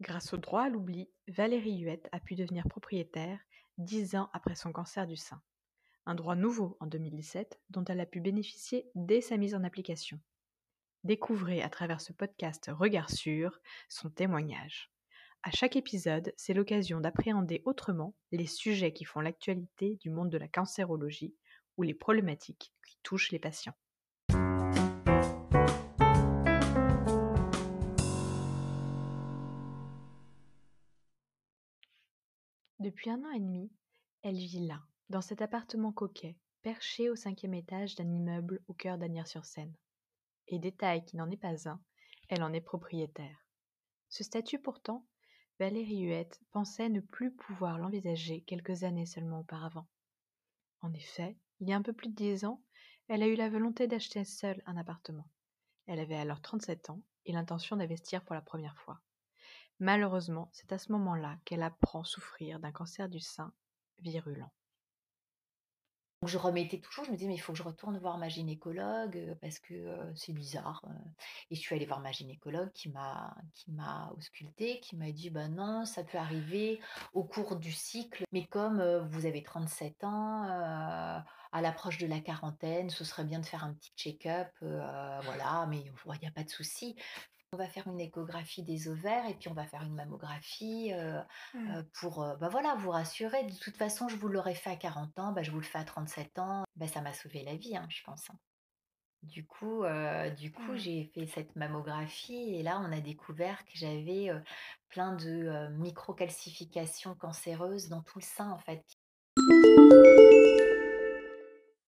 Grâce au droit à l'oubli, Valérie Huette a pu devenir propriétaire dix ans après son cancer du sein. Un droit nouveau en 2017 dont elle a pu bénéficier dès sa mise en application. Découvrez à travers ce podcast Regard sûr son témoignage. À chaque épisode, c'est l'occasion d'appréhender autrement les sujets qui font l'actualité du monde de la cancérologie ou les problématiques qui touchent les patients. Depuis un an et demi, elle vit là, dans cet appartement coquet, perché au cinquième étage d'un immeuble au cœur d'Agnières-sur-Seine. Et détail qui n'en est pas un, elle en est propriétaire. Ce statut pourtant, Valérie Huette pensait ne plus pouvoir l'envisager quelques années seulement auparavant. En effet, il y a un peu plus de dix ans, elle a eu la volonté d'acheter seule un appartement. Elle avait alors 37 ans et l'intention d'investir pour la première fois. Malheureusement, c'est à ce moment-là qu'elle apprend souffrir d'un cancer du sein virulent. Je remettais toujours, je me disais, mais il faut que je retourne voir ma gynécologue parce que c'est bizarre. Et je suis allée voir ma gynécologue qui m'a qui auscultée, qui m'a dit, bah non, ça peut arriver au cours du cycle, mais comme vous avez 37 ans, à l'approche de la quarantaine, ce serait bien de faire un petit check-up, voilà, mais il n'y a pas de souci. On va faire une échographie des ovaires et puis on va faire une mammographie mmh. pour bah voilà, vous rassurer. De toute façon, je vous l'aurais fait à 40 ans, bah, je vous le fais à 37 ans. Bah, ça m'a sauvé la vie, hein, je pense. Hein. Du coup, du coup mmh. j'ai fait cette mammographie et là, on a découvert que j'avais plein de microcalcifications cancéreuses dans tout le sein, en fait.